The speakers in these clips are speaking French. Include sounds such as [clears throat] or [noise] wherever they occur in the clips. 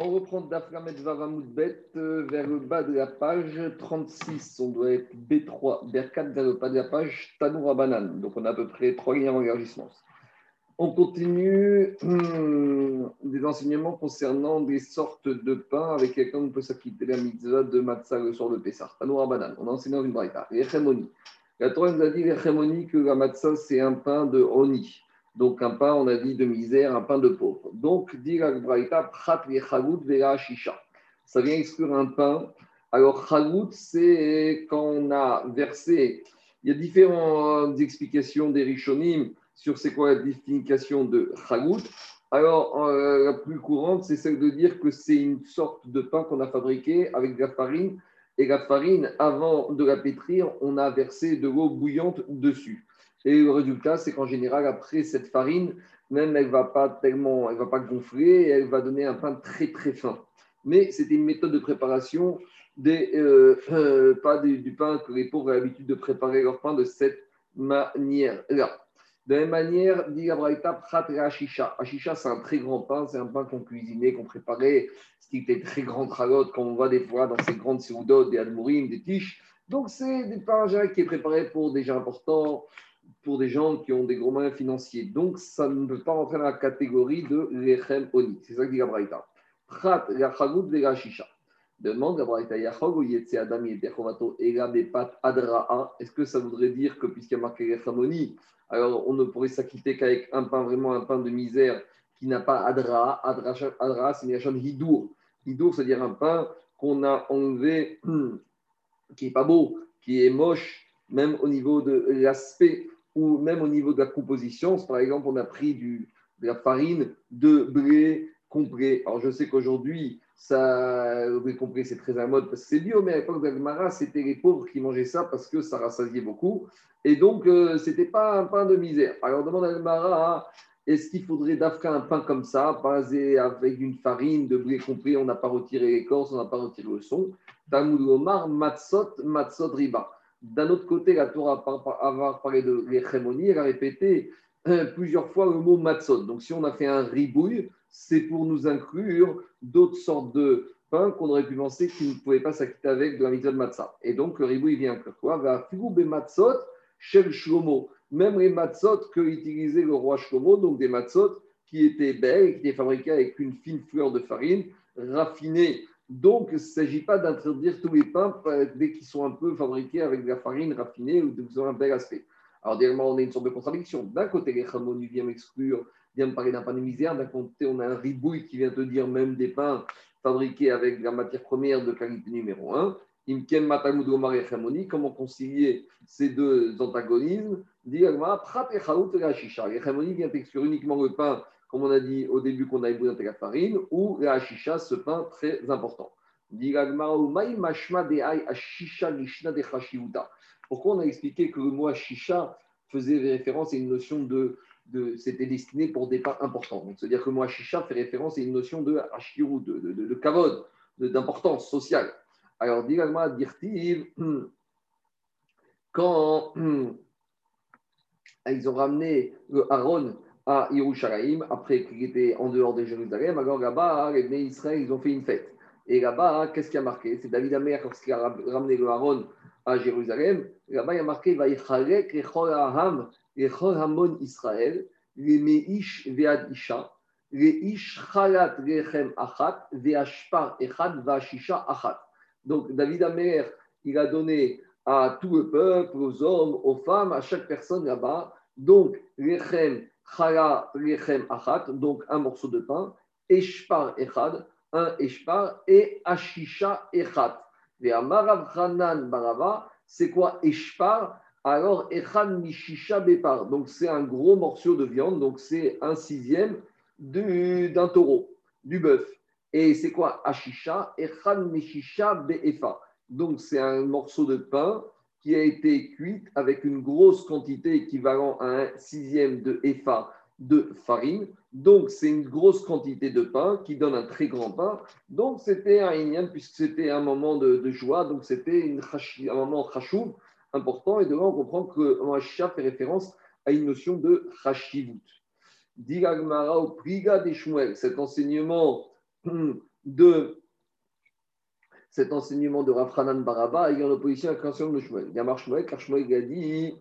On reprend Daframet Vavamoudbet euh, vers le bas de la page 36. On doit être B3, vers 4 vers le bas de la page Tanoura Banane. Donc on a à peu près trois lignes avant l'élargissement. On continue hum, des enseignements concernant des sortes de pain avec lesquels on peut s'acquitter la mitzvah de matzah le soir de Pessah. Tanoura Banane. On a enseigné dans une braïta. L'Echemoni. La Torah nous a dit l'Echemoni que la matzah c'est un pain de Oni. Donc un pain, on a dit, de misère, un pain de pauvre. Donc, dit. Ça vient exclure un pain. Alors, chagout, c'est quand on a versé. Il y a différentes explications des rishonim sur c'est quoi la définition de chagout. Alors, euh, la plus courante, c'est celle de dire que c'est une sorte de pain qu'on a fabriqué avec de la farine. Et la farine, avant de la pétrir, on a versé de l'eau bouillante dessus. Et le résultat, c'est qu'en général, après cette farine, même elle ne va pas tellement, elle va pas gonfler, elle va donner un pain très très fin. Mais c'était une méthode de préparation, des, euh, euh, pas du, pain que les pauvres ont l'habitude de préparer leur pain de cette manière-là. De la même manière, dit Abraïta, prat ashisha. Ashisha, c'est un très grand pain, c'est un pain qu'on cuisinait, qu'on préparait, ce qui était très grand tralotes, comme on voit des fois dans ces grandes seudotes, des almourim, des tiges. Donc, c'est des pains qui est préparé pour des gens importants, pour des gens qui ont des gros moyens financiers. Donc, ça ne peut pas rentrer dans la catégorie de l'Echem Oni. C'est ça que dit Gabraïta. Prat Yachagout Vega Shisha. Demande Gabraïta Yachog ou Yetse Adam Yetechovato Ega Bepat Adraa? Est-ce que ça voudrait dire que puisqu'il y a marqué l'Echem Oni, alors on ne pourrait s'acquitter qu'avec un pain, vraiment un pain de misère qui n'a pas Adraa? Adraa, c'est une Hidour. Hidour, c'est-à-dire un pain qu'on a enlevé, [clears throat] qui n'est pas beau, qui est moche, même au niveau de l'aspect ou même au niveau de la composition. Par exemple, on a pris de la farine de blé complet. Alors, je sais qu'aujourd'hui, le blé complet, c'est très à mode parce que c'est bio, mais à l'époque d'Agmara, c'était les pauvres qui mangeaient ça parce que ça rassasiait beaucoup. Et donc, euh, ce n'était pas un pain de misère. Alors, demande à Agmara, est-ce qu'il faudrait d'Afka un pain comme ça, basé avec une farine de blé complet On n'a pas retiré l'écorce, on n'a pas retiré le son. Talmud Omar, matzot, matzot riba. D'un autre côté, la Torah, avoir parlé de l'Echemoni, elle a répété euh, plusieurs fois le mot matzot. Donc, si on a fait un ribouille, c'est pour nous inclure d'autres sortes de pains qu'on aurait pu penser qu'ils ne pouvaient pas s'acquitter avec de la mitzvah de matzah. Et donc, le ribouille vient inclure quoi? Va matzot shel shlomo. Même les matzot que utilisait le roi Shlomo, donc des matzot qui étaient belles, qui étaient fabriquées avec une fine fleur de farine, raffinée donc, il ne s'agit pas d'interdire tous les pains dès qu'ils sont un peu fabriqués avec de la farine raffinée ou qu'ils ont un bel aspect. Alors, directement, on a une sorte de contradiction. D'un côté, les Khamoni viennent m'exclure, viennent me parler d'un pain de misère. D'un côté, on a un ribouille qui vient te dire même des pains fabriqués avec de la matière première de qualité numéro 1. Imken Matamud Omar et comment concilier ces deux antagonismes? Dit Prat et Les Khamoni viennent exclure uniquement le pain comme on a dit au début qu'on a ébouillé la farine, ou la hashisha, ce pain très important. Pourquoi on a expliqué que le mot hashisha faisait référence à une notion de, de c'était destiné pour des pains importants. C'est-à-dire que le mot fait référence à une notion de hashiru, de, de, kavod, d'importance sociale. Alors, dirtiv, quand [clears throat] ils ont ramené Aaron à Yerushalayim, après qu'il était en dehors de Jérusalem. Alors là-bas, les Bnei Israël, ils ont fait une fête. Et là-bas, qu'est-ce qui a marqué? C'est David Amer, lorsqu'il a ramené le Aaron à Jérusalem. Là-bas, il a marqué Vaïchalek Echol Aham, Echol Hamon Israël, les Meish Vead Isha, les Ish Chalat Rechem Achat, Veashpar Echad, Vashisha Achat. Donc, David Amer, il a donné à tout le peuple, aux hommes, aux femmes, à chaque personne là-bas. Donc, Rechem chala donc un morceau de pain, eshpar echad, un eshpar, et ashisha echad. Et amarav chanan barava, c'est quoi eshpar? Alors echad mishisha bepar, donc c'est un gros morceau de viande, donc c'est un sixième d'un taureau, du bœuf. Et c'est quoi ashisha? Echad mishisha beefa. Donc c'est un morceau de pain qui a été cuite avec une grosse quantité équivalent à un sixième de EFA de farine. Donc, c'est une grosse quantité de pain qui donne un très grand pain. Donc, c'était un Inyan puisque c'était un moment de, joie. Donc, c'était un moment chachouv important. Et de là, on comprend que Moachia fait référence à une notion de chashivut. Diragmara au priga des. Cet enseignement de cet enseignement de Rafranan Baraba a en opposition avec l'enseignement de Shmuel. Il y a a dit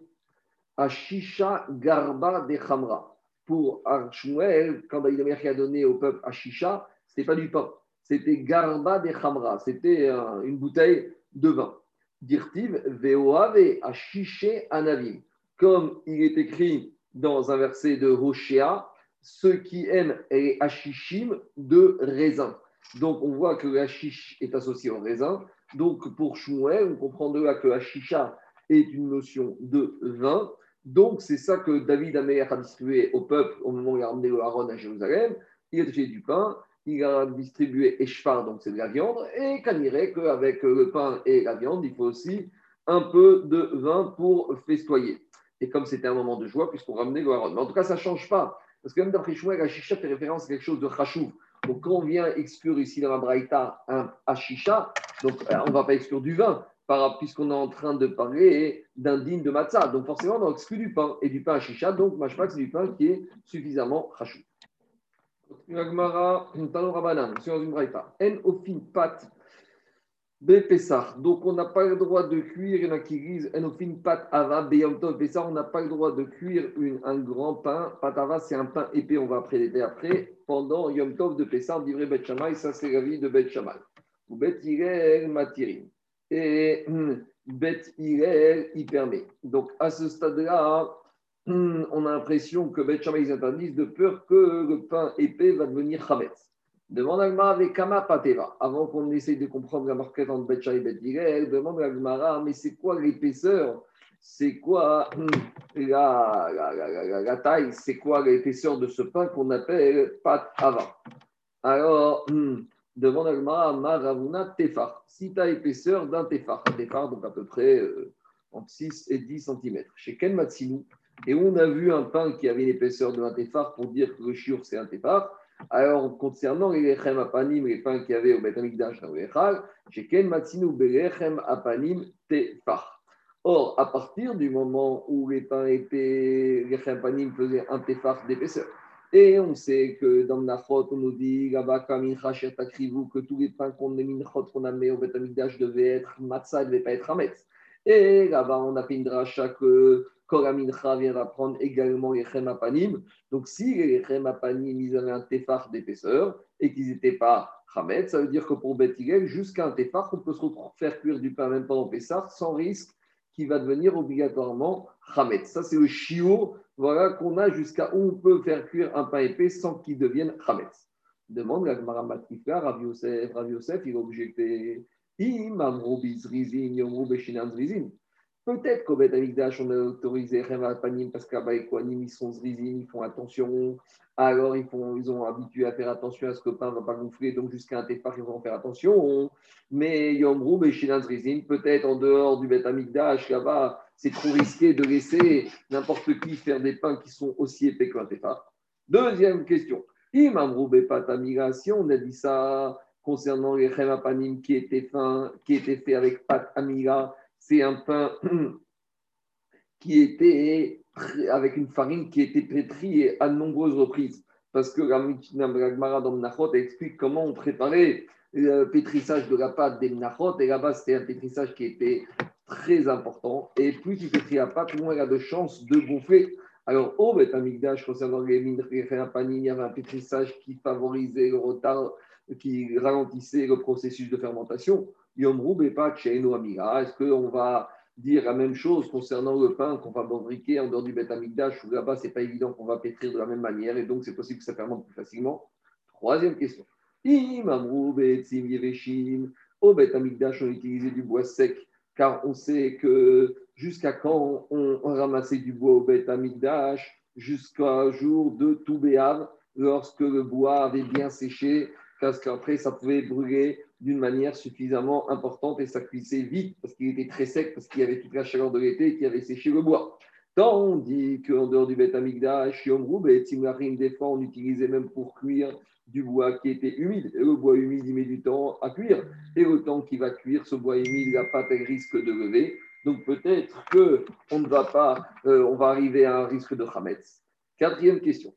Ashisha Garba de Khamra. Pour Shmuel, quand David Amer a donné au peuple Ashisha, ce n'était pas du pain, c'était Garba de Khamra, c'était une bouteille de vin. Dirtiv Veoave Ashishe Anavim. Comme il est écrit dans un verset de Hoshea, ceux qui aiment les Ashishim de raisin. Donc, on voit que hashish est associé au raisin. Donc, pour Shmuel, on comprend de là que hashisha est une notion de vin. Donc, c'est ça que David Amer a distribué au peuple au moment où il a ramené le Haron à Jérusalem. Il a fait du pain, il a distribué Eshfar, donc c'est de la viande, et qu'avec qu'avec le pain et la viande, il faut aussi un peu de vin pour festoyer. Et comme c'était un moment de joie, puisqu'on ramenait le Haron. Mais en tout cas, ça ne change pas. Parce que même d'après Shmuel, la fait référence à quelque chose de chachouv. Donc, quand on vient exclure ici dans la Braïta un Ashisha, donc euh, on ne va pas exclure du vin, puisqu'on est en train de parler d'un digne de matzah. Donc, forcément, on exclut du pain et du pain Ashisha. Donc, machmak, c'est du pain qui est suffisamment pat donc on n'a pas le droit de cuire, il y en a qui disent ava on n'a pas le droit de cuire un grand pain. Pat c'est un pain épais, on va prélever après, pendant Yom Tov de Pessah, on Bet Shammai, ça c'est la vie de Bet Shammai. Ou Bet Matirim. Et hmm, Bet il permet. Donc à ce stade-là, hmm, on a l'impression que Bet Shammai interdisent de peur que le pain épais va devenir Chametz. Demande à avec Kama Pateva. Avant qu'on essaye de comprendre la marquette entre Betcha et elle demande à Gmara, mais c'est quoi l'épaisseur? C'est quoi hum, la, taille? C'est quoi l'épaisseur de ce pain qu'on appelle Pat Ava Alors, hum, demande à Gmara, Maravuna Tefar. Si tu as l'épaisseur d'un Tefar, un Tefar, donc à peu près euh, entre 6 et 10 cm. Chez Ken Matsinou, et on a vu un pain qui avait l'épaisseur de un Tefar pour dire que le chiur c'est un Tefar. Alors, concernant les lechem apanim, les pains qu'il y avait au Beth Amikdash dans le Echal, Sheken belechem apanim tefar. Or, à partir du moment où les pains étaient, les faisaient un tefar d'épaisseur, et on sait que dans Nachot, on nous dit que tous les pains qu'on qu'on a mis au Beth Amikdash devaient être matzah, ne devaient pas être hametz. Et là-bas, on a fait une dracha que Koramincha vient d'apprendre également les Apanim. Donc, si les Apanim, ils avaient un tefar d'épaisseur et qu'ils n'étaient pas Hamet, ça veut dire que pour Bethilel, jusqu'à un tefar, on peut se faire cuire du pain même pendant Pessar sans risque qu'il va devenir obligatoirement Hamet. Ça, c'est le chiot voilà, qu'on a jusqu'à où on peut faire cuire un pain épais sans qu'il devienne Hamet. Demande la Gemara Rav Yosef, Rav Yosef, il a. Peut-être qu'au Beth Amikdash, on a autorisé Rema Panim parce qu'à Baïkwanim, ils sont zrizim, ils font attention. Alors, ils, font, ils ont habitué à faire attention à ce que le pain ne va pas gonfler, donc jusqu'à un tefar, ils vont faire attention. Mais Yom Roub et Shinan Zrizim, peut-être en dehors du Beth Amikdash, là-bas, c'est trop risqué de laisser n'importe qui faire des pains qui sont aussi épais qu'un tefar. Deuxième question. Imam Roub Patamiga, si on a dit ça concernant les Panim qui étaient, fins, qui étaient faits avec Pat Amiga, c'est un pain [clears throat] qui était avec une farine qui était pétrie à nombreuses reprises. Parce que la Gemara dans explique comment on préparait le pétrissage de la pâte des Mnachot. Et là-bas, c'était un pétrissage qui était très important. Et plus tu pétris la pâte, moins il y a de chances de gonfler. Alors, au Beth Amikdash, concernant les il y avait un pétrissage qui favorisait le retard, qui ralentissait le processus de fermentation. Yom pas Est-ce qu'on va dire la même chose concernant le pain qu'on va fabriquer en dehors du Beth Amikdash, où là-bas, ce n'est pas évident qu'on va pétrir de la même manière, et donc c'est possible que ça fermente plus facilement? Troisième question. Au Beth Amikdash, on utilisait du bois sec, car on sait que jusqu'à quand on, ramassait du bois au Beth Amikdash Jusqu'à jour de Toubéav, lorsque le bois avait bien séché, parce qu'après, ça pouvait brûler d'une manière suffisamment importante et ça cuisait vite parce qu'il était très sec, parce qu'il y avait toute la chaleur de l'été qui avait séché le bois. Tandis qu'en dehors du Beth Amigdash, Yom et des fois, on utilisait même pour cuire du bois qui était humide. Et le bois humide, il met du temps à cuire. Et le temps qu'il va cuire, ce bois humide, la pâte, elle risque de lever. Donc peut-être qu'on ne va pas, euh, on va arriver à un risque de Hametz. Quatrième question.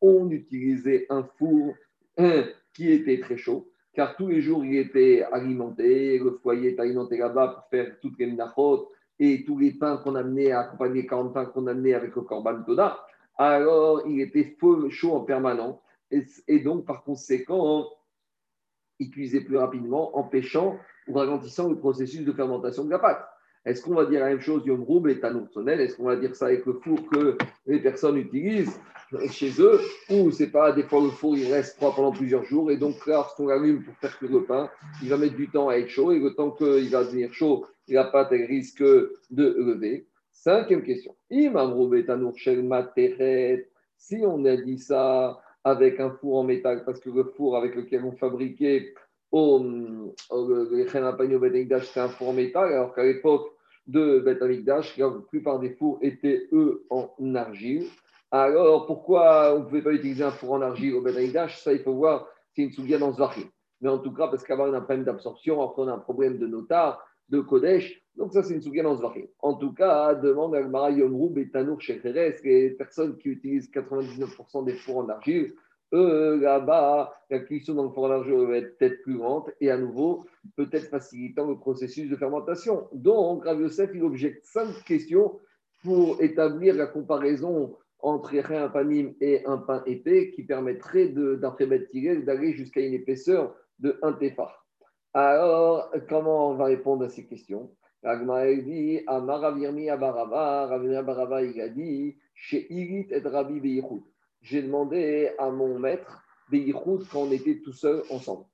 On utilisait un four qui était très chaud, car tous les jours il était alimenté, le foyer était alimenté là-bas pour faire toutes les minachot et tous les pains qu'on amenait, accompagnés 40 pains qu'on amenait avec le korban toda. Alors il était chaud en permanence et, donc par conséquent il cuisait plus rapidement, empêchant ou ralentissant le processus de fermentation de la pâte. Est-ce qu'on va dire la même chose Yom Roub et Tanour Est-ce qu'on va dire ça avec le four que les personnes utilisent chez eux? Ou c'est pas des fois le four il reste froid pendant plusieurs jours et donc lorsqu'on l'allume pour faire cuire le pain, il va mettre du temps à être chaud et le temps qu'il va devenir chaud, la pâte elle risque de lever. Cinquième question. Si on a dit ça avec un four en métal, parce que le four avec lequel on fabriquait au, c'était un four en métal, alors qu'à l'époque de Beth la plupart des fours étaient, eux, en argile. Alors, pourquoi on ne pouvait pas utiliser un four en argile au Beth Ça, il faut voir, c'est une souviens dans. Mais en tout cas, parce qu'avoir un problème d'absorption, après on a un problème de notar, de Kodesh, donc ça, c'est une souviens dans. En tout cas, demande à Yom Roub et Tanour les personnes qui utilisent 99% des fours en argile, eux, là-bas, la cuisson dans le four va être peut-être plus lente et à nouveau, peut-être facilitant le processus de fermentation. Donc, Rav Yosef, il objecte cinq questions pour établir la comparaison entre un panim et un pain épais qui permettrait d'après d'aller jusqu'à une épaisseur de 1 tefar. Alors, comment on va répondre à ces questions? Dit Amaravirmi Abarava, Ravirmi Abarava, il a dit et Rabbi j'ai demandé à mon maître Beyichud quand on était tout seul ensemble.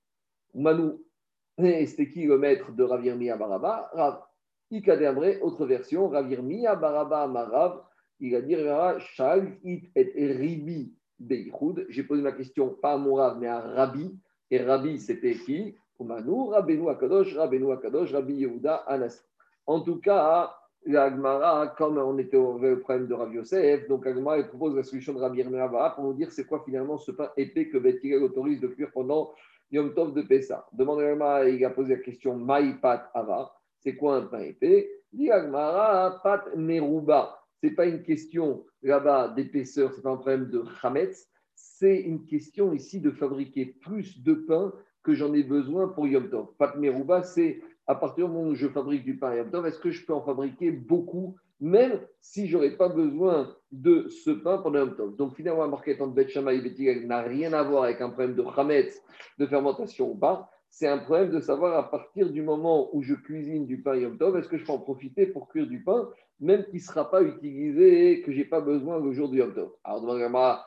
Manu, [laughs] c'était qui le maître de Ravirmi Baraba Rav. Ikadeambre, autre version, Ravirmi Baraba Marav, il a dit Shal it et Ribi Beyichud. J'ai posé ma question pas à mon Rav, mais à Rabbi. Et Rabbi, c'était qui? Manu, Rabbeinu Akadosh, Rabbeinu Akadosh, Rabbi Yehuda Anas. En tout cas, l'Agmara, comme on était au problème de Rav Yosef, donc l'Agmara propose la solution de Rabbi Yermea pour nous dire c'est quoi finalement ce pain épais que Beth autorise de cuire pendant Yom Tov de Pessah. Demande l'Agmara, il a posé la question Maï Pat Ava, c'est quoi un pain épais? Dit Agmara, Pat Meruba. C'est pas une question là-bas d'épaisseur, c'est pas un problème de Hametz, c'est une question ici de fabriquer plus de pain que j'en ai besoin pour Yom Tov. Pat Meruba, c'est à partir du moment où je fabrique du pain Yom Tov, est-ce que je peux en fabriquer beaucoup, même si je n'aurais pas besoin de ce pain pendant Yom Tov Donc finalement, la marquette entre Bet et n'a rien à voir avec un problème de chametz, de fermentation ou pas. C'est un problème de savoir à partir du moment où je cuisine du pain Yom Tov, est-ce que je peux en profiter pour cuire du pain, même qui ne sera pas utilisé, que je n'ai pas besoin le jour du Yom Tov? Alors, demandez-moi,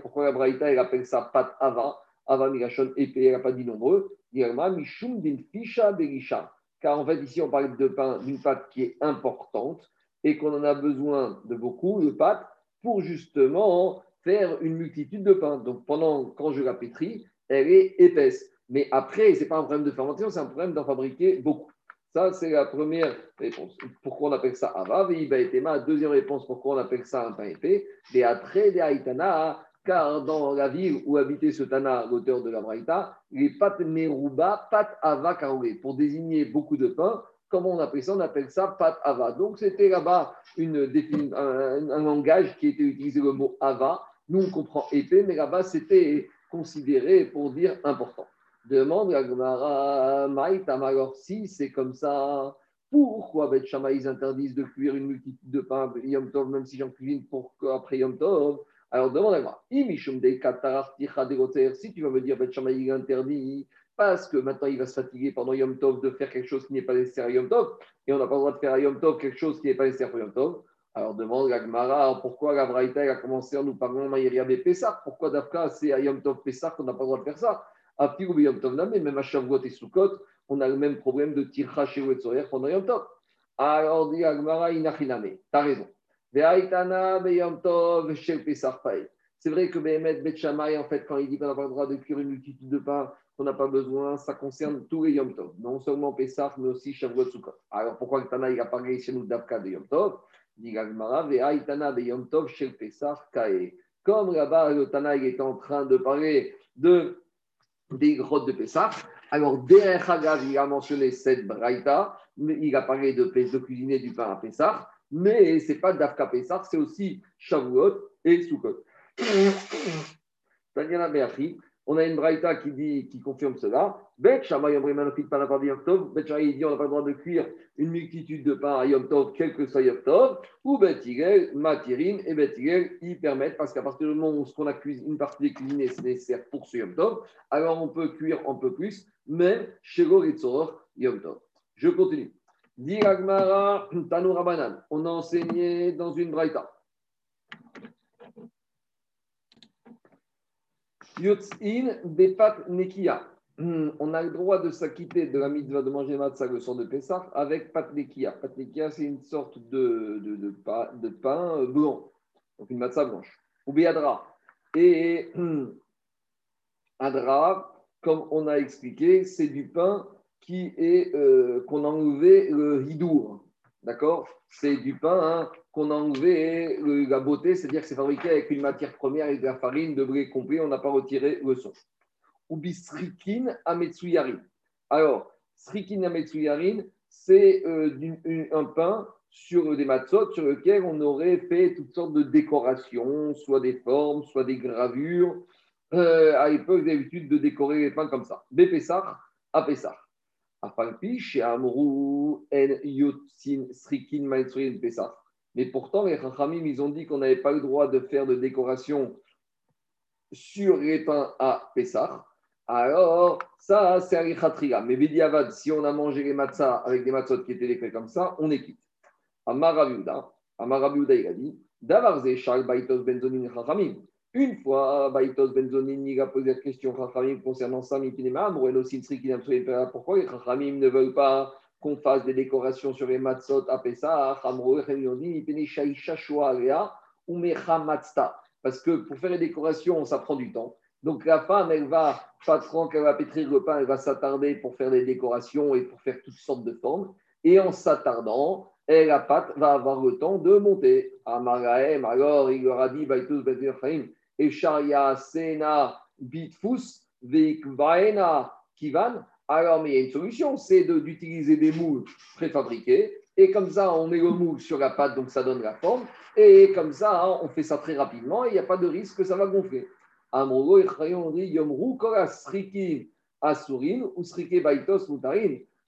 pourquoi la Braïta elle appelle ça pat ava Migashon épais, elle n'a pas dit nombreux. Mishum fisha berisha. Car en fait, ici, on parle de pain, d'une pâte qui est importante et qu'on en a besoin de beaucoup de pâte pour justement faire une multitude de pains. Donc, pendant, quand je la pétris, elle est épaisse. Mais après, ce n'est pas un problème de fermentation, c'est un problème d'en fabriquer beaucoup. Ça, c'est la première réponse. Pourquoi on appelle ça Ava? Deuxième réponse, pourquoi on appelle ça un pain épais? Des Atre, des Aitana, car dans la ville où habitait ce Tana, l'auteur de la Braïta, les pat meruba, pat ava karoé, pour désigner beaucoup de pain. Comment on appelle ça On appelle ça pat ava. Donc c'était là-bas un, un, langage qui était utilisé le mot ava. Nous on comprend épais, mais là-bas c'était considéré pour dire important. Demande la Gemara, alors si c'est comme ça, pourquoi Bet ils interdisent de cuire une multitude de pain Yom Tov, même si j'en cuisine pour après Yom Tov? Alors demande à moi, si tu vas me dire, Bet il est interdit, parce que maintenant il va se fatiguer pendant Yom Tov de faire quelque chose qui n'est pas nécessaire à Yom Tov, et on n'a pas le droit de faire à Yom Tov quelque chose qui n'est pas nécessaire pour Yom Tov. Alors demande à Gmara, pourquoi la Braïta a commencé en nous parlant de Pessah? Pourquoi d'Afka c'est à Yom Tov Pessah qu'on n'a pas le droit de faire ça? À ou Yom Tov Namé, même à Shavuot et Sukkot, on a le même problème de Tircha chez Wetzoyer pendant Yom Tov. Alors dit Agmara, Inachiname, t'as raison. C'est vrai que Behemet Bet en fait, quand il dit qu'on n'a pas le droit de cuire une multitude de pain, qu'on n'a pas besoin, ça concerne tous les Yom Tov, non seulement Pessah, mais aussi Shavuot Sukkot. Alors pourquoi le Tana il a parlé chez nous d'Avka de Yom Tov? Comme là-bas, le Tana il est en train de parler de, des grottes de Pessah, alors derrière il a mentionné cette braïta il a parlé de, de cuisiner du pain à Pessah, mais ce n'est pas d'Afka Pessah, c'est aussi Shavuot et Sukkot. On a une braïta qui dit, qui confirme cela. Bet Shammai Tov. Bet Shammai dit on n'a pas le droit de cuire une multitude de pains à Yom Tov, quel que soit Yom Tov. Ou Bet Matirin et Bet ils permettent, parce qu'à partir du moment où ce qu'on a une partie des cuisinés, c'est nécessaire pour ce Yom Tov, alors on peut cuire un peu plus, même chez Goritzor Yom Tov. Je continue. Dit Agmara [clears throat] Tanoura Banan. On a enseigné dans une braïta. Yotzin Bepat Nekia. Hmm, on a le droit de s'acquitter de la mitzvah de manger matzah le soir de Pessah avec pat nekia. Pat nekia, c'est une sorte de, de, pain blanc, donc une matzah blanche. Ou biadra. Et hmm, adra, comme on a expliqué, c'est du pain qui est euh, qu'on a enlevé le hidour. D'accord? C'est du pain hein, qu'on a enlevé la beauté, c'est-à-dire que c'est fabriqué avec une matière première, avec de la farine, de blé complet, on n'a pas retiré le son. Ou bisrikin ametsuyarin. Alors, srikin ametsuyarin, c'est euh, un pain sur des matzot sur lequel on aurait fait toutes sortes de décorations, soit des formes, soit des gravures. Euh, à l'époque, l'habitude de décorer les pains comme ça. À Pessar. Srikin, Pessar. Mais pourtant, les Chachamim, ils ont dit qu'on n'avait pas le droit de faire de décoration sur les pains à Pessah. Alors, ça, c'est Arichatria. Mais Vidiavad, si on a mangé les matzahs avec des matzot qui étaient décrits comme ça, on est quitte. Amarabiuda, Amarabiuda, il a dit Davarze, Shal, Baitos, Benzonin, Chachamim. Une fois, Baitos, Benzonin, a posé la question Chachamim concernant ça, Mipinema, Morel aussi, pourquoi les Chachamim ne veulent pas qu'on fasse des décorations sur les matzot à Pessah, parce que pour faire les décorations, ça prend du temps. Donc la femme, elle va, pas trop qu'elle va pétrir le pain, elle va s'attarder pour faire des décorations et pour faire toutes sortes de formes. Et en s'attardant, la pâte va avoir le temps de monter. À Marahem, alors il leur a dit, et Sharia Sena Bitfus, Veikvaena Kivan, alors, mais il y a une solution, c'est d'utiliser des moules préfabriqués. Et comme ça, on met le moule sur la pâte, donc ça donne la forme. Et comme ça, hein, on fait ça très rapidement et il n'y a pas de risque que ça va gonfler.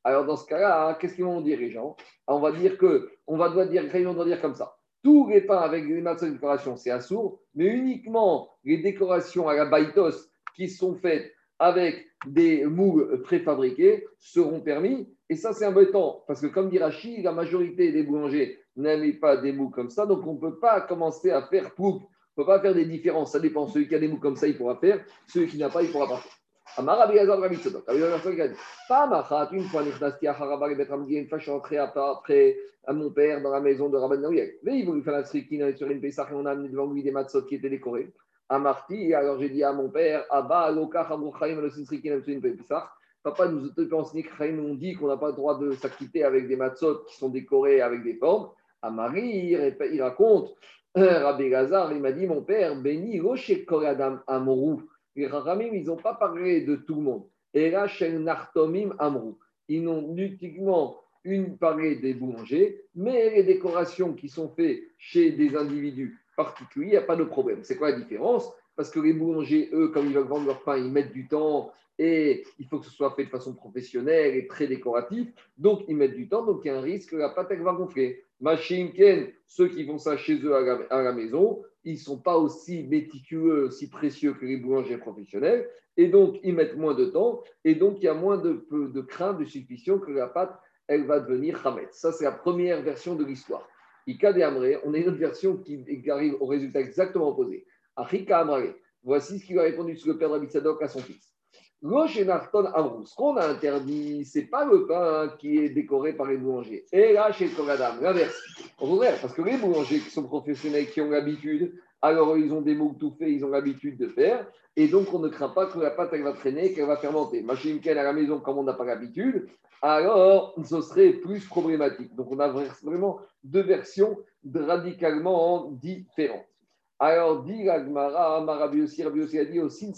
Alors dans ce cas-là, hein, qu'est-ce qu'ils vont dire les gens? On va dire que, on va devoir dire, on doit dire comme ça. Tous les pains avec des matériaux de décoration, c'est assour, mais uniquement les décorations à la baitos qui sont faites avec des moules préfabriqués seront permis. Et ça, c'est embêtant, parce que comme dit Rachid, la majorité des boulangers n'aiment pas des moules comme ça, donc on ne peut pas commencer à faire pour. On ne peut pas faire des différences. Ça dépend. Celui qui a des moules comme ça, il pourra faire. Celui qui n'a pas, il pourra pas faire. Pas une fois, une fois je suis rentré après à mon père dans la maison de Rabban Naouyek. Mais il voulait faire la strictine sur une Pessah et on a amené devant lui des matzot qui étaient décorés à Marty. Alors j'ai dit à mon père, Abba, Papa nous a enseigné que nous dit qu'on n'a pas le droit de s'acquitter avec des matzot qui sont décorés avec des formes. À Marie, il raconte, euh, Rabbi Gazar, il m'a dit, mon père, béni, Rocher Koradam Amrou. Les Rahamim, ils n'ont pas parlé de tout le monde. Et là, chez Nartomim Amrou. Ils n'ont uniquement une parlé des boulangers, mais les décorations qui sont faites chez des individus particulier, il n'y a pas de problème. C'est quoi la différence? Parce que les boulangers, eux, comme ils veulent vendre leur pain, ils mettent du temps et il faut que ce soit fait de façon professionnelle et très décoratif. Donc, ils mettent du temps, donc il y a un risque que la pâte va gonfler. Machinken, ceux qui font ça chez eux à la, maison, ils ne sont pas aussi méticuleux, aussi précieux que les boulangers professionnels. Et donc, ils mettent moins de temps. Et donc, il y a moins de, de crainte, de suspicion que la pâte, elle va devenir Hamet. Ça, c'est la première version de l'histoire on a une autre version qui arrive au résultat exactement opposé. Voici ce qu'il a répondu sur le père d'Abitsadok à son fils. Ce qu'on a interdit, ce n'est pas le pain qui est décoré par les boulangers. Et là, chez Kogadam, l'inverse. Parce que les boulangers qui sont professionnels, qui ont l'habitude, alors ils ont des mots tout faits, ils ont l'habitude de faire. Et donc, on ne craint pas que la pâte elle va traîner, qu'elle va fermenter. Machine à la maison, comme on n'a pas l'habitude, alors ce serait plus problématique. Donc, on a vraiment deux versions radicalement différentes. Alors, dit Gmara, Marabi aussi, Rabbi aussi a dit aussi,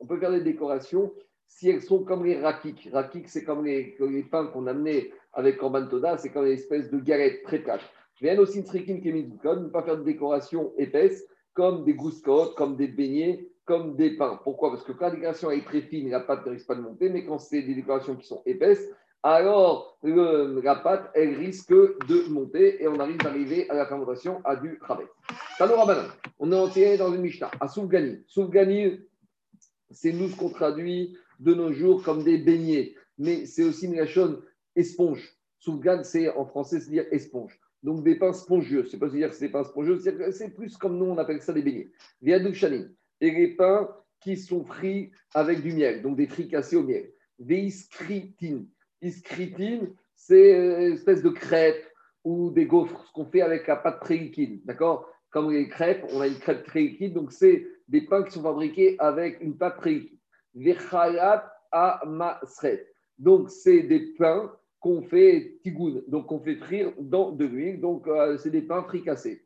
On peut faire des décorations si elles sont comme les rakik. Rakik, c'est comme les, les pains qu'on amenait avec Korban Toda, c'est comme une espèce de galette très plate. Viens aussi trikin est ne pas faire de décoration épaisse, comme des gouscottes, comme des beignets, comme des pains. Pourquoi? Parce que quand la décoration est très fine, la pâte ne risque pas de monter, mais quand c'est des décorations qui sont épaisses, alors la pâte, elle risque de monter et on arrive d'arriver à la fermentation à du rabais. on est entré dans une Mishnah, à Soufgani. Soufgani, c'est nous ce qu'on traduit de nos jours comme des beignets, mais c'est aussi une esponge. Soufgan, c'est en français, c'est dire esponge. Donc des pains spongieux. C'est pas dire que c'est des pains spongieux, c'est plus comme nous on appelle ça des beignets. Viadouchanin. Et les pains qui sont frits avec du miel, donc des fricassés au miel. Veiskritin. Iskritin, c'est une espèce de crêpe ou des gaufres, ce qu'on fait avec la pâte très liquide. D'accord? Comme les crêpes, on a une crêpe très liquide, donc c'est des pains qui sont fabriqués avec une pâte très liquide. Vechalat amasret. Donc, c'est des pains qu'on fait tigoun, donc qu'on fait frire dans de l'huile. Donc, euh, c'est des pains fricassés.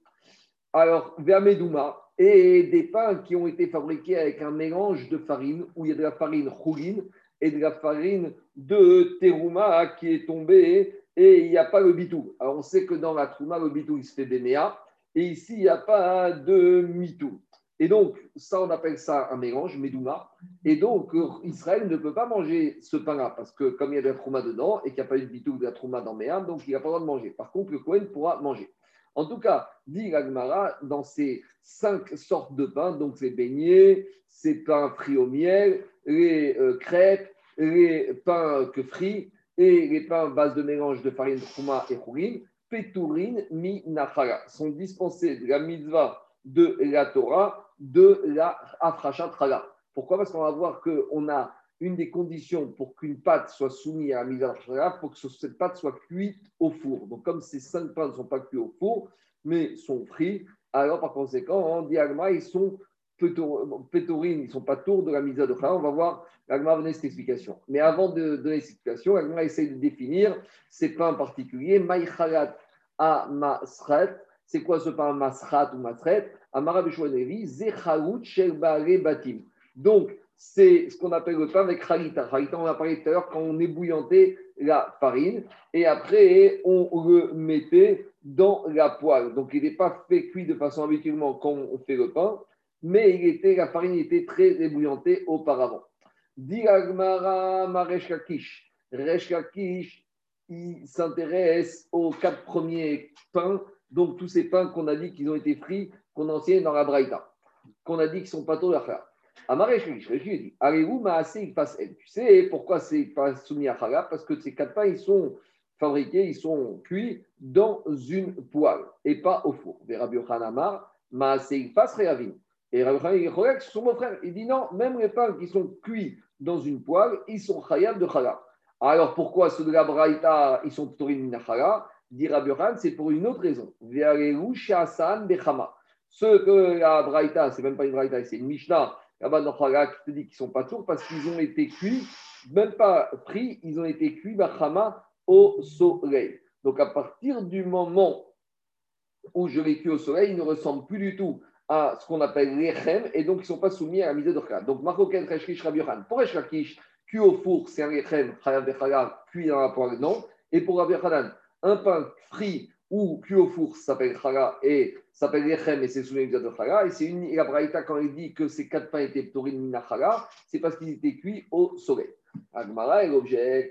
Alors, vermedouma, et des pains qui ont été fabriqués avec un mélange de farine, où il y a de la farine rouline et de la farine de terouma qui est tombée, et il n'y a pas le bitou. Alors, on sait que dans la trouma, le bitou, il se fait méas, et ici, il n'y a pas de mitou. Et donc, ça, on appelle ça un mélange, Medouma. Et donc, Israël ne peut pas manger ce pain-là, parce que comme il y a de la trouma dedans, et qu'il n'y a pas eu de bitou de la trouma dans Méam, donc il n'a pas le droit de manger. Par contre, le Cohen pourra manger. En tout cas, dit Gagmara, dans ces cinq sortes de pains, donc ces beignets, ces pains frits au miel, les euh, crêpes, les pains que frits, et les pains base de mélange de farine, trouma et chourine, pétourine, mi, nachara, sont dispensés de la mitzvah de la Torah de la Afrachat Trala. Pourquoi? Parce qu'on va voir qu'on a une des conditions pour qu'une pâte soit soumise à la mise à la pour que cette pâte soit cuite au four. Donc, comme ces cinq pains ne sont pas cuits au four, mais sont frits, alors par conséquent, en diagma, ils sont pétorines, ils ne sont pas tours de la mise de On va voir, l'agma donner cette explication. Mais avant de donner cette explication, l'agma essaye de définir ces pains particuliers. Maïchalat à masret. C'est quoi ce pain masrat ou masret? Donc, c'est ce qu'on appelle le pain avec Khalita. Khalita, on a parlé tout à l'heure quand on ébouillantait la farine et après on le mettait dans la poêle. Donc, il n'est pas fait cuit de façon habituellement quand on fait le pain, mais il était, la farine était très ébouillantée auparavant. Diragmara Maresh Kakish. il s'intéresse aux quatre premiers pains, donc tous ces pains qu'on a dit qu'ils ont été frits qu'on enseigne dans la Braïta, qu'on a dit qu'ils sont pas tous d'affaires. Amaré je dit Allez-vous Tu sais pourquoi c'est pas soumis à Parce que ces quatre pains, ils sont fabriqués, ils sont cuits dans une poêle et pas au four. Rabbi Amar, Maasei Pas Réavin. Et Rabbi il regarde son mon frère. Il dit non, même les pains qui sont cuits dans une poêle, ils sont Chayab de Chala. Alors pourquoi ceux de la Braïta, ils sont Torin Chala Dit Rabbi c'est pour une autre raison. Ceux que la Braïta, c'est même pas une Braïta, c'est une Mishnah, là-bas dans qui te dit qu'ils sont pas tours parce qu'ils ont été cuits, même pas pris, ils ont été cuits Bachama au soleil. Donc à partir du moment où je les cuis au soleil, ils ne ressemblent plus du tout à ce qu'on appelle l'echem et donc ils ne sont pas soumis à la mise de Khala. Donc Maroken Reshkish Rabbi Pour Reshkish, cuit au four, c'est un lechem, Chayav de cuit dans la poêle, non. Et pour Rabbi un pain frit ou cuit au four s'appelle chala et s'appelle lechem et c'est sous les de chala. Et c'est une la braïta quand il dit que ces quatre pains étaient ptorin mina chala, c'est parce qu'ils étaient cuits au soleil. Agmara, elle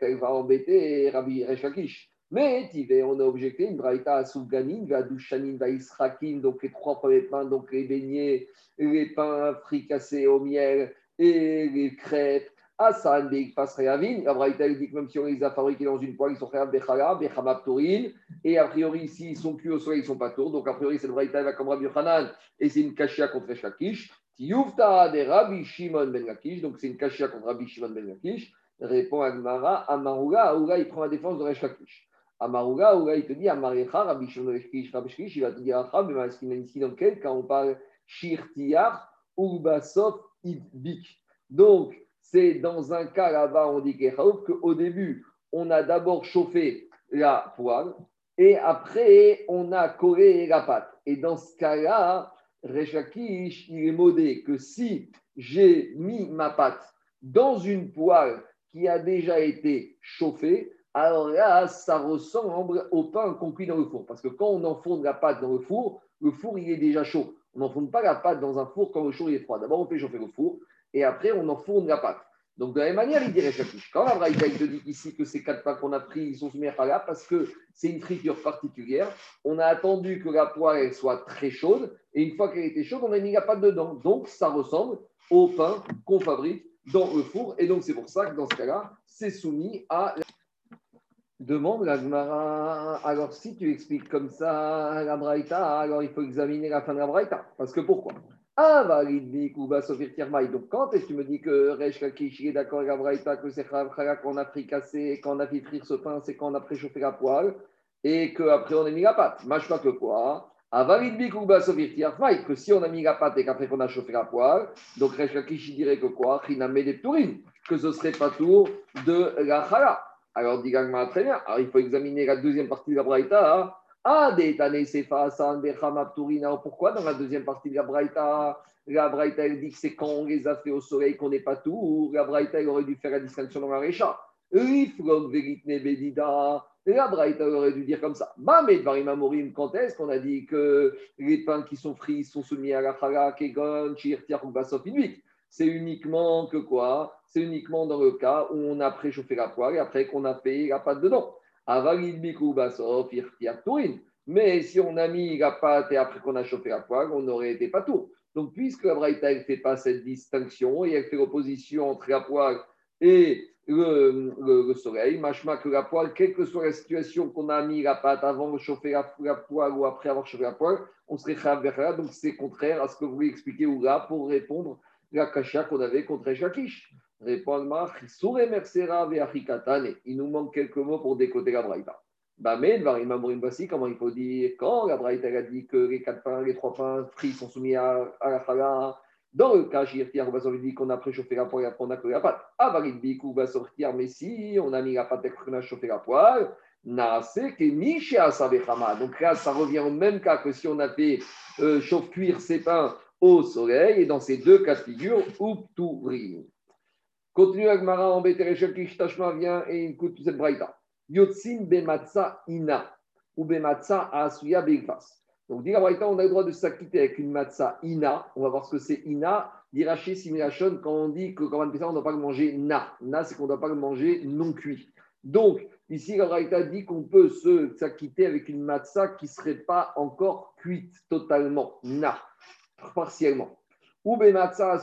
elle va embêter Rabbi Reshakish. Mais on a objecté une braïta à Soufganin, à Dushanin, à Israkin, donc les trois premiers pains, donc les beignets, les pains fricassés au miel et les crêpes Asan Beik Réavin. La Braïta dit que même si on les a fabriqués dans une poêle, ils sont Réav Bechala, Bechamab Et a priori, ici, ils sont cuits au soleil, ils ne sont pas tours. Donc a priori, cette Braïta va comme Rabbi Hanan. Et c'est une kashia contre Shakish. Tiyufta de Rabbi Shimon ben Lakish. Donc c'est une kashia contre Rabbi Shimon ben Lakish. Répond Agmara, Amaruga, Aouga, il prend la défense de Resh Lakish. Amaruga. Donc, c'est dans un cas là-bas, on dit qu'au début, on a d'abord chauffé la poêle et après, on a collé la pâte. Et dans ce cas-là, Rechakish, il est modé que si j'ai mis ma pâte dans une poêle qui a déjà été chauffée, alors là, ça ressemble au pain cuit dans le four. Parce que quand on enfourne la pâte dans le four, le four, il est déjà chaud. On n'enfourne pas la pâte dans un four quand le four est froid. D'abord, on fait chauffer le four et après, on enfourne la pâte. Donc, de la même manière, il dirait Shakish. Quand la Braïta te dit ici que ces quatre pâtes qu'on a pris, ils sont soumis à là parce que c'est une friture particulière, on a attendu que la poêle soit très chaude et une fois qu'elle était chaude, on a mis la pâte dedans. Donc, ça ressemble au pain qu'on fabrique dans le four. Et donc, c'est pour ça que dans ce cas-là, c'est soumis à la Demande la Gemara, alors si tu expliques comme ça la Braïta, alors il faut examiner la fin de la Braïta. Parce que pourquoi? Ah, donc, quand est-ce que tu me dis que Lakish est d'accord avec la Braïta, que c'est qu'on a pris cassé, quand on a fait frire ce pain, c'est quand on a préchauffé la poêle et qu'après on a mis la pâte? Mâche pas que quoi? Que si on a mis la pâte et qu'après qu'on a chauffé la poêle, donc Lakish dirait que quoi? Que ce serait pas tour de la chala. Alors, dit très bien. Il faut examiner la deuxième partie de la Braïta. Ah, pourquoi dans la deuxième partie de la Braïta, la Braïta, elle dit que c'est quand les a au soleil qu'on n'est pas tout, ou la Braïta, elle aurait dû faire la distinction dans la Récha. La Braïta aurait dû dire comme ça. Mais quand est-ce qu'on a dit que les pains qui sont frits sont soumis à la Chala, Kegon, Chir, Tiar c'est uniquement que quoi? C'est uniquement dans le cas où on a préchauffé la poêle et après qu'on a fait la pâte dedans. Mais si on a mis la pâte et après qu'on a chauffé la poêle, on aurait été pas tout. Donc, puisque la Braïta ne fait pas cette distinction et elle fait l'opposition entre la poêle et le, soleil, machma que la poêle, quelle que soit la situation qu'on a mis la pâte avant de chauffer la, poêle ou après avoir chauffé la poêle, on serait là. Donc, c'est contraire à ce que vous voulez expliquer là pour répondre la kasha qu'on avait contre Shakish. Il nous manque quelques mots pour décoder la braïta. Voici comment il faut dire quand la braïta a dit que les quatre pains, les trois pains frits sont soumis à, la chala. Dans le cas, on va sortir qu'on a préchauffé la poêle et après on a collé la pâte. Avaridbiku va sortir, mais si on a mis la pâte et qu'on a chauffé la poêle, donc ça revient au même cas que si on a fait euh, chauffe-cuire ses pains au soleil. Et dans ces deux cas de figure, Upturim. Continue Agmara en Betereshel Kishtashma vient et il écoute cette braïta. Yotzin bematza ina ou bematza asuya beifas. Donc, dit la braïta, on a le droit de s'acquitter avec une matza ina. On va voir ce que c'est ina. Diraché similachon, quand on dit que quand on ne doit pas le manger na. Na, c'est qu'on ne doit pas le manger non cuit. Donc, ici, la braïta dit qu'on peut s'acquitter avec une matza qui ne serait pas encore cuite totalement. Na partiellement. Ou matzah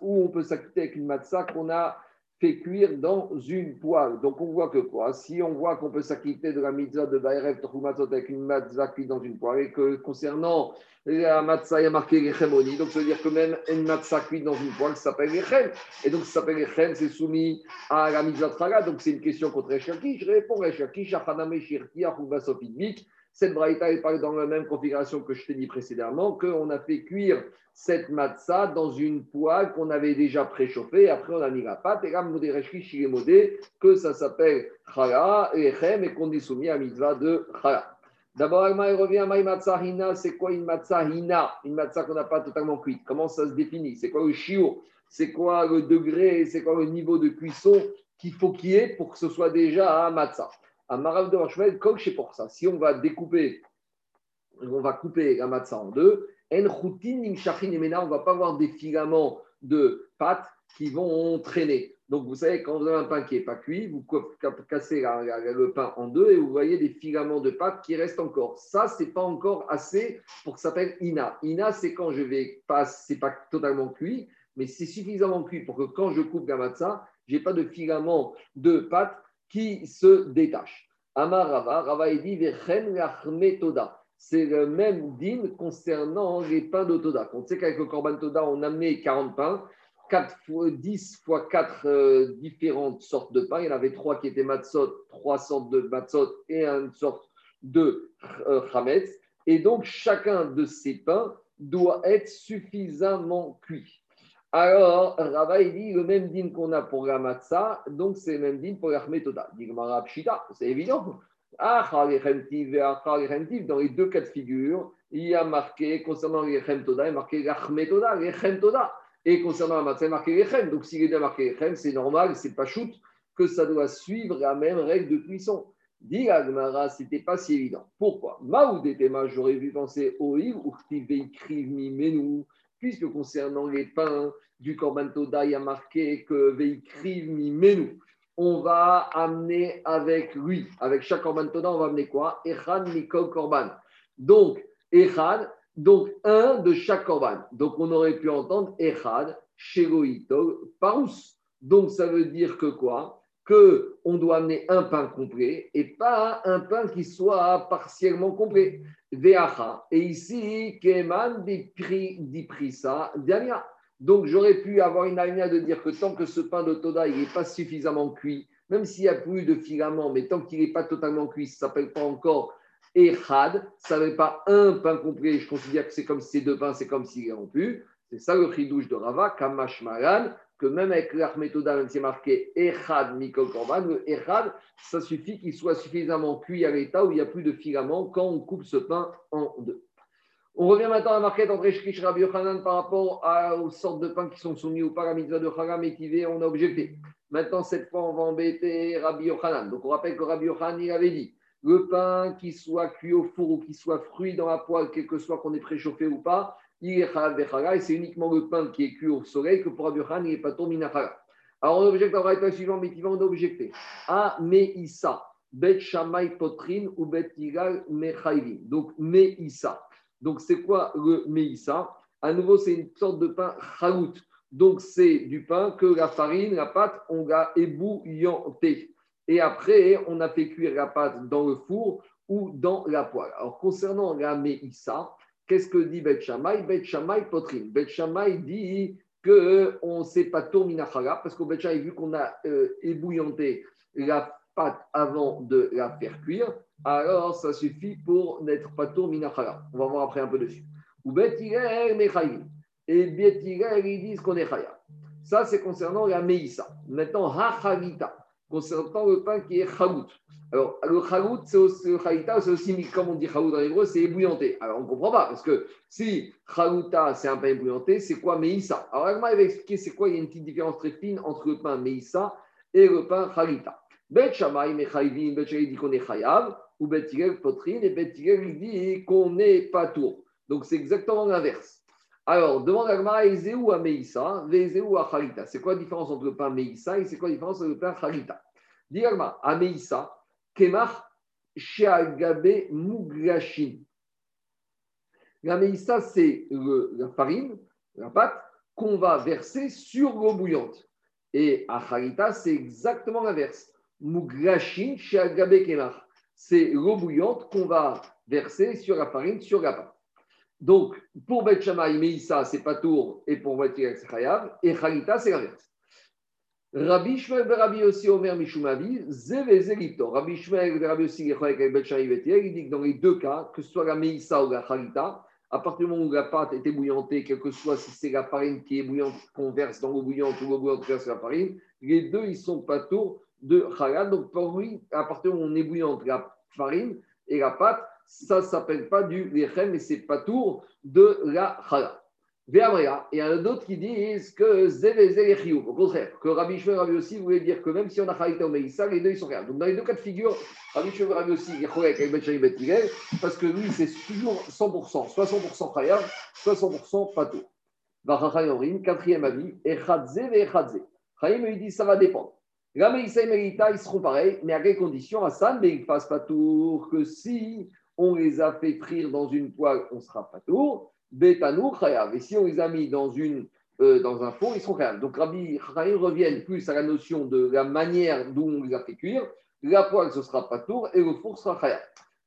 ou on peut s'acquitter avec une matzah qu'on a fait cuire dans une poêle. Donc on voit que quoi? Si on voit qu'on peut s'acquitter de la mitzvah de Baerev Tochumatot avec une matzah cuite dans une poêle, et que concernant la matzah, il y a marqué Lechem donc ça veut dire que même une matzah cuite dans une poêle, s'appelle Lechem. Et donc ça s'appelle Lechem, c'est soumis à la mitzvah Traga. Donc c'est une question contre Eshaki. Je réponds Eshaki, Shachaname Shirti, Achubasopidmik. Cette braïta, est dans la même configuration que je t'ai dit précédemment, qu'on a fait cuire cette matzah dans une poêle qu'on avait déjà préchauffée. Après, on a mis la pâte. Et là, que ça s'appelle chala, echem, et qu'on est soumis à mitzvah de chala. D'abord, il revient à matzah hina. C'est quoi une matzah hina? Une matzah qu'on n'a pas totalement cuite. Comment ça se définit? C'est quoi le chiot C'est quoi le degré? C'est quoi le niveau de cuisson qu'il faut qu'il y ait pour que ce soit déjà un matzah? Un marav de Rochemel, c'est pour ça. Si on va découper, on va couper la matzah en deux, en on va pas avoir des filaments de pâte qui vont traîner. Donc, vous savez, quand vous avez un pain qui n'est pas cuit, vous cassez le pain en deux et vous voyez des filaments de pâte qui restent encore. Ça, ce n'est pas encore assez pour que ça s'appelle Ina. Ina, c'est quand je vais pas, c'est pas totalement cuit, mais c'est suffisamment cuit pour que quand je coupe la matzah, je n'ai pas de filaments de pâte qui se détache. Rava, dit C'est le même din concernant les pains de Toda. On sait qu'avec le Korban Toda, on a mis 40 pains, 4 fois, 10 fois 4 euh, différentes sortes de pains. Il y en avait 3 qui étaient matzot, 3 sortes de matzot et une sorte de euh, chametz. Et donc, chacun de ces pains doit être suffisamment cuit. Alors, Rava, il dit le même din qu'on a pour la matzah, donc c'est le même din pour la méthoda. c'est évident. Dans les deux cas de figure, il y a marqué, concernant les Toda, il y a marqué la méthoda, les Toda. Et concernant la matzah, marqué Lechem. Donc s'il est bien marqué Lechem, c'est normal, c'est pas shoot que ça doit suivre la même règle de cuisson. Dit Agmara, c'était pas si évident. Pourquoi? Maoudetema, j'aurais vu penser au ou mi menu, puisque concernant les pains du Korban Toda, il y a marqué que veikriv mi menu. On va amener avec lui, avec chaque Korban Toda, on va amener quoi? Echad Mikol Korban. Donc, Echad, donc un de chaque Korban. Donc on aurait pu entendre Echad, Sheroitol, Parous. Donc ça veut dire que quoi? Qu'on doit amener un pain complet et pas un pain qui soit partiellement complet. Et ici, Keman Diprisa Diania. Donc j'aurais pu avoir une alinéa de dire que tant que ce pain de Toda n'est pas suffisamment cuit, même s'il n'y a plus de filament, mais tant qu'il n'est pas totalement cuit, ça ne s'appelle pas encore Echad, ça n'est pas un pain complet. Je considère que c'est comme si ces deux pains, c'est comme s'il est rompu. C'est ça le chidouche de Rava, Kamash Maran, que même avec l'Armétoda, même si c'est marqué Echad Mikol Korban, le Echad, ça suffit qu'il soit suffisamment cuit à l'état où il n'y a plus de filament quand on coupe ce pain en deux. On revient maintenant à la marquette entre Eshkish Rabbi Yochanan par rapport aux sortes de pains qui sont soumis au paramitra de Haram et on a objecté. Maintenant, cette fois, on va embêter Rabbi Yochanan. Donc, on rappelle que Rabbi Yochanan, il avait dit le pain qui soit cuit au four ou qui soit fruit dans la poêle, quel que soit qu'on ait préchauffé ou pas, et c'est uniquement le pain qui est cuit au soleil que pour Abiochan, il n'est pas tombé Alors on objecte à la suivant, mais qui va on objecter. A Meissa, Bet Shamay Potrin ou Bet. Donc Meissa. Donc c'est quoi le Meissa? À nouveau, c'est une sorte de pain chalout. Donc c'est du pain que la farine, la pâte, on a ébouillanté. Et après, on a fait cuire la pâte dans le four ou dans la poêle. Alors concernant la Meissa, Qu'est-ce que dit Bet Shammai? Bet Shammai Potrin. Bet Shammai dit qu'on ne sait pas tour parce qu'au Bet vu qu'on a euh, ébouillanté la pâte avant de la faire cuire, alors ça suffit pour n'être pas tour. On va voir après un peu dessus. Ou Bet Et Bet ils disent qu'on est chaya. Ça, c'est concernant la Meïssa. Maintenant, Ha concernant le pain qui est chagout. Alors, le chagout, c'est aussi, aussi, comme on dit chagout en hébreu, c'est ébouillanté. Alors, on ne comprend pas, parce que si chagouta, c'est un pain ébouillanté, c'est quoi meïssa? Alors, Agma va expliquer c'est quoi, il y a une petite différence très fine entre le pain meïssa et le pain chalita. Bet Shammai, Mechayvin, Bet dit qu'on est chayav, ou Bet Potrine, et Bet il dit qu'on n'est pas tour. Donc, c'est exactement l'inverse. Alors, demande à Gmara, Ezeu à Meïssa. C'est quoi la différence entre le pain Meïssa et c'est quoi la différence entre le pain Khalita Dis à Meïssa, Kemach Sheagabe Mugrashin. La Meïssa, c'est la farine, la pâte, qu'on va verser sur l'eau bouillante. Et à Khalita, c'est exactement l'inverse. Mugrashin Sheagabe Kemach. C'est l'eau bouillante qu'on va verser sur la farine, sur la pâte. Donc, pour Bet Shammai, Meïssa, c'est pas tour, et pour Bet c'est Chayav, et Khalita, c'est l'inverse. Rabbi Shmuel et Rabbi aussi Omer Mishumavi, Zevezerito. Rabbi Shmuel et Rabbi aussi avec Bet Shammai il dit que dans les deux cas, que ce soit la Meïssa ou la Khalita, à partir du moment où la pâte est ébouillantée, quel que soit si c'est la farine qui est bouillante, qu'on verse dans l'eau bouillante ou l'eau bouillante verse la farine, les deux, ils sont pas tour de Khalat. Donc, pour lui, à partir du moment où on ébouillante la farine et la pâte, ça ne s'appelle pas du lechem, mais c'est pas tour de la chala. Et il y en a d'autres qui disent que zévé au contraire, que Rabbi Shmuel Rabbi aussi voulait dire que même si on a chalita ou meïssa, les deux ils sont réels. Donc dans les deux cas de figure, Rabbi Shmuel Rabbi aussi, il avec Bet Bet parce que lui c'est toujours 100%, soit 100% chayab, soit 100% pato. Vachachayorim, quatrième avis, echadze ve echadze. Chaim lui dit ça va dépendre. La meïssa et meïta ils seront pareils, mais à quelles conditions Hassan, mais il passe pas tour que si on les a fait frire dans une poêle, on sera pas tour. Et si on les a mis dans, une, euh, dans un four, ils seront chayav. Donc Rabbi Chayav revient plus à la notion de la manière dont on les a fait cuire. La poêle, ce sera pas tour et le four sera chayav.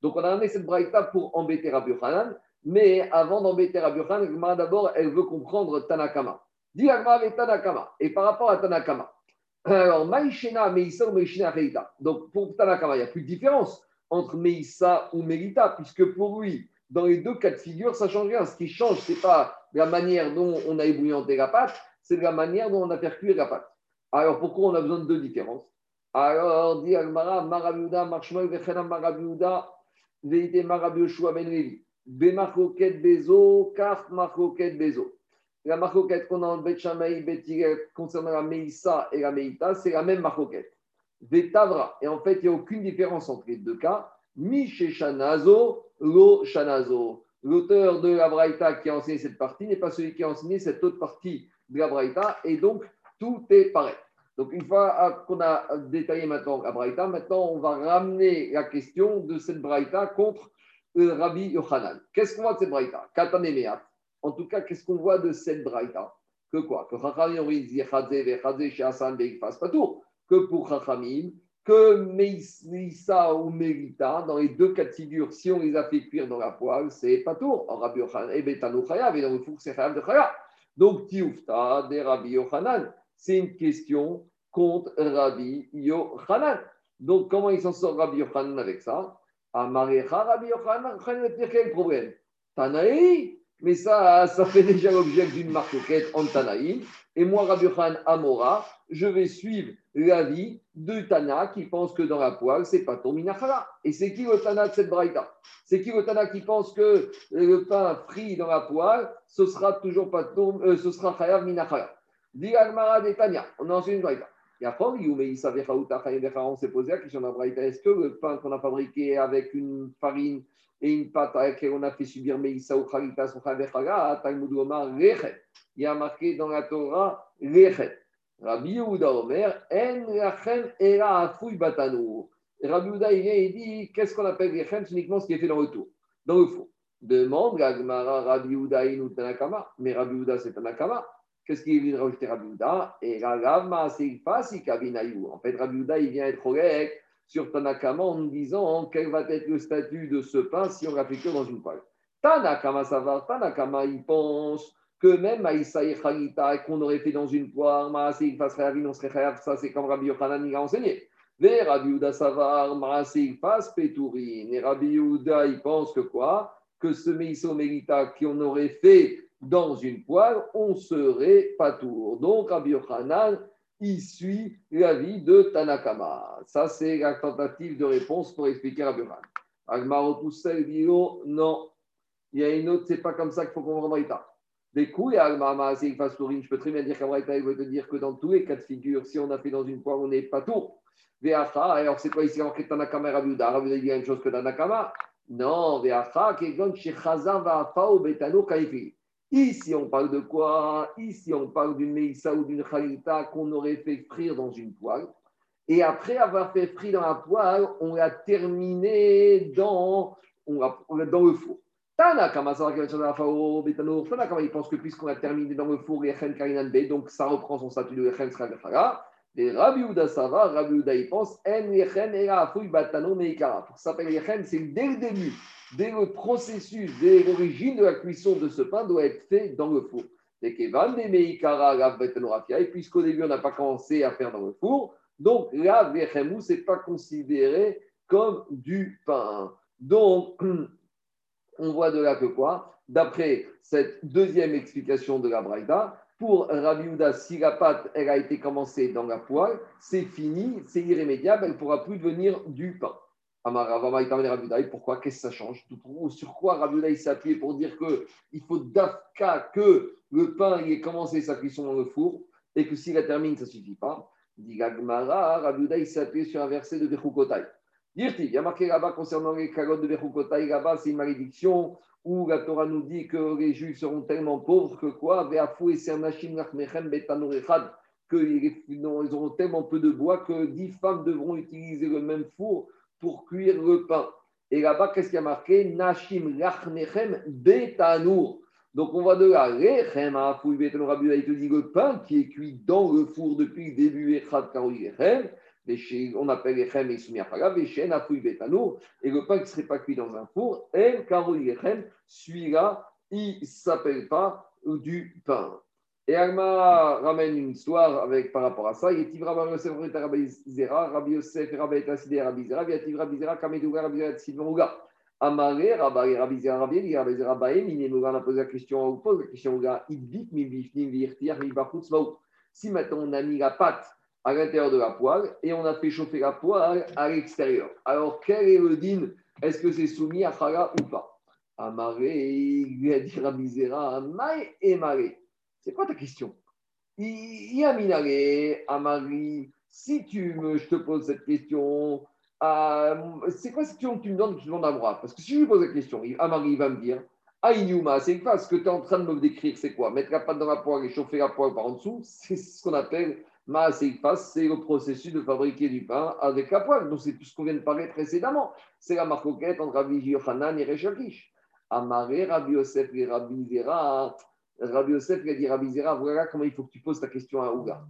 Donc on a amené cette braïta pour embêter Rabbi Hanan. Mais avant d'embêter Rabbi Hanan, d'abord, elle veut comprendre Tanakama. Dis avec Tanakama. Et par rapport à Tanakama, alors, Maïshena, Meïssa ou Maïshena, Donc, pour Tanakama, il n'y a plus de différence entre Meïssa ou Mérita, puisque pour lui, dans les deux cas de figure, ça ne change rien. Ce qui change, ce n'est pas la manière dont on a ébouillanté la pâte, c'est la manière dont on a cuire la pâte. Alors pourquoi on a besoin de deux différences? Alors, dit Almara, Marabiuda, Marshmal, Vechena Marabiuda, Veite Marabiushua Ben Levi. Bezo, Kaf Marcoquet Bezo. la marcoquette qu'on a en Bet concernant la Meïssa et la Meïta, c'est la même marcoquette. Vetavra. Et en fait, il n'y a aucune différence entre les deux cas. Mi Shanazo, Lo Shanazo. L'auteur de la Braïta qui a enseigné cette partie n'est pas celui qui a enseigné cette autre partie de la Braïta. Et donc, tout est pareil. Donc, une fois qu'on a détaillé maintenant la Braïta, maintenant on va ramener la question de cette Braïta contre le Rabbi Yochanan. Qu'est-ce qu'on voit de cette Braïta? En tout cas, qu'est-ce qu'on voit de cette Braïta? Que quoi? Que Que pour Chachamim, que Meissa ou Merita, dans les deux cas de figure, si on les a fait cuire dans la poêle, c'est pas tout. Rabbi Yochanan, et Betano Chayav, et dans le four, c'est Chayav de Chayav. Donc, Tioufta, des Rabbi Yochanan c'est une question contre Rabbi Yochanan. Donc, comment il s'en sort Rabbi Yochanan avec ça? Amarecha Rabbi Yochanan, quel problème Tanaï, mais ça, ça fait déjà l'objet d'une marquette en Tanaï. Et moi, Rabbi Amora, je vais suivre l'avis de Tana qui pense que dans la poêle, c'est pas ton minachara. Et c'est qui le Tana de cette braïta? C'est qui le Tana qui pense que le pain frit dans la poêle, ce sera toujours pas ton, euh, ce sera chayav minachara? On a enseigné une braïta. Et après, on s'est posé la question de la braïta est-ce que le pain qu'on a fabriqué avec une farine et une pâte à laquelle on a fait subir Meïssa ou Khalitas ou Khavechala, il y a marqué dans la Torah Lechet. Rabbi Yehuda Omer, En Lachem Era Afouy Batanour. Rabbi Yehuda, il vient et dit qu'est-ce qu'on appelle Lechem C'est uniquement ce qui est fait dans le tour, dans le four. Demande Gagmara Rabbi Yehuda Inu Tanakama. Mais Rabbi Yehuda, c'est Tanakama. Qu'est-ce qu'il vient rajouter Rabbi Uda Et Ragama, c'est En fait, Rabbi Uda, il vient être correct sur Tanakama en nous disant quel va être le statut de ce pain si on l'applique dans une poêle. Tanakama, ça va. Tanakama, il pense que même Maïsa et Khalita, qu'on aurait fait dans une poire, Maasik fasse Réavin, on serait Réav, ça c'est comme Rabbi Yochanan, il a enseigné. Vers Rabbi Uda Savar, Maasik fasse Pétourine. Et Rabbi Uda, il pense que quoi? Que ce Maïso Mérita qu'on aurait fait dans une poêle, on serait pas tour. Donc, Rabbi Yochanan, il suit l'avis de Tanakama. Ça, c'est la tentative de réponse pour expliquer Rabbi Yochanan. Agmaro dit non, il y a une autre, c'est pas comme ça qu'il faut comprendre Braïta. Des coups, Agmama, c'est je peux très bien dire qu'Abraïta, il veut te dire que dans tous les cas de figure, si on a fait dans une poêle, on n'est pas tour. alors c'est quoi ici en Tanakama et Rabbi Uda Rabbi Uda dit la même chose que Tanakama Non, Veacha, qui est chez Chazan, Vafa, Betano, Kaifi. Ici, on parle de quoi? Ici, on parle d'une Meïssa ou d'une Khalita qu'on aurait fait frire dans une poêle. Et après avoir fait frire dans la poêle, on l'a terminé dans, dans le four. Tanakama, il pense que puisqu'on a terminé dans le four, donc ça reprend son statut de Echen Sragafara. Et Rabbi Uda Sava, Rabbi Uda, il pense, En Yechen Era Batano Meikara. Pour ça s'appelle Yechen, c'est dès le début dès le processus, dès l'origine de la cuisson de ce pain doit être fait dans le four. Et puisqu'au début, on n'a pas commencé à faire dans le four, donc là, ce n'est pas considéré comme du pain. Donc, [clears throat] on voit de là que quoi? D'après cette deuxième explication de la Braïda, pour Rabbi si la pâte elle a été commencée dans la poêle, c'est fini, c'est irrémédiable, elle ne pourra plus devenir du pain. Pourquoi Qu'est-ce que ça change Sur quoi Rabbi s'est appuyé pour dire qu'il faut d'afka que le pain ait commencé sa cuisson dans le four et que s'il la termine, ça ne suffit pas. Dit Rabbi s'est appuyé sur un verset de Bechukotai. il y a marqué là-bas concernant les calottes de Bechukotai, là-bas c'est une malédiction où la Torah nous dit que les Juifs seront tellement pauvres que quoi? Qu'ils auront tellement peu de bois que dix femmes devront utiliser le même four pour cuire le pain. Et là-bas, qu'est-ce qu'il y a marqué? Nashim lachnechem betanour. Donc on voit de là, rechem afouy betanour il te dit le pain qui est cuit dans le four depuis le début, echad karoui on appelle echem et soumiachara, veshen afouy betanour, et le pain qui ne serait pas cuit dans un four, el karoui echem, celui-là, il ne s'appelle pas du pain. Et Alma ramène une histoire avec, par rapport à ça. Il est Rabbi Yosef, Rabbi Zera, Rabbi Yosef, Rabbi Etasside, Rabbi Zera, Viativ Rabbi Zera, Kamedouga, Rabbi Zera, Sidmouga. Amaré, Rabbi Rabbi Zera, Rabbi Rabbi Zera, Baem, Inemouga, on a posé la question, on pose la question, Idvik, Mibifnim, Virtir, Mibachutz, Maou. Si maintenant on a mis la pâte à l'intérieur de la poêle et on a fait chauffer la poêle à l'extérieur, alors quel est le din? Est-ce que c'est soumis à Chala ou pas? Amaré, il lui a dit Rabbi Zera, Maï et Maré. C'est quoi ta question? Yaminare, Amari, si tu me, je te pose cette question, euh, c'est quoi cette question que tu me donnes, que tu demandes à moi Parce que si je lui pose la question, Amari va me dire, Aïnouma, c'est quoi ce que tu es en train de me décrire, c'est quoi? Mettre la pâte dans la poêle et chauffer la poêle par en dessous, c'est ce qu'on appelle Maaseikfas, c'est le processus de fabriquer du pain avec la poêle. Donc c'est tout ce qu'on vient de parler précédemment. C'est la marcoquette entre Rabbi Yochanan et Rechakish. Amaré, Rabbi Yosef et Rabbi Zera. Rabbi Yosef il a dit Rabbi Zera, voilà comment il faut que tu poses ta question à Ouga.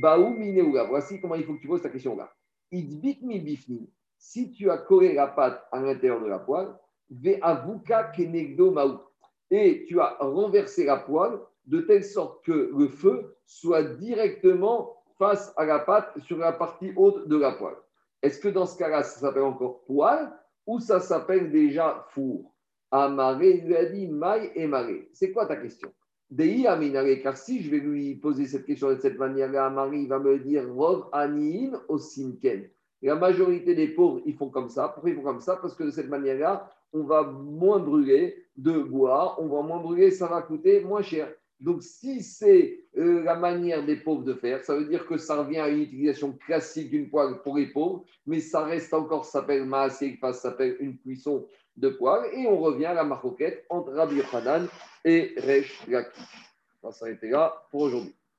Baou mine Ouga, voici comment il faut que tu poses ta question à Ouga. Mi bifni, si tu as collé la pâte à l'intérieur de la poêle, ve avuka kenegdo maou. Et tu as renversé la poêle de telle sorte que le feu soit directement face à la pâte sur la partie haute de la poêle. Est-ce que dans ce cas-là, ça s'appelle encore poêle ou ça s'appelle déjà four? Amaré lui a dit maille et maré. C'est quoi ta question? Car si je vais lui poser cette question de cette manière-là, Marie va me dire Rov anin osinken. La majorité des pauvres, ils font comme ça. Pourquoi ils font comme ça? Parce que de cette manière-là, on va moins brûler de bois, on va moins brûler, ça va coûter moins cher. Donc, si c'est euh, la manière des pauvres de faire, ça veut dire que ça revient à une utilisation classique d'une poêle pour les pauvres, mais ça reste encore, ça s'appelle maasé, ça s'appelle une cuisson poêle, et on revient à la maroquette entre Rabbi Hanan et Resh Lakish. On va s'arrêter là pour aujourd'hui.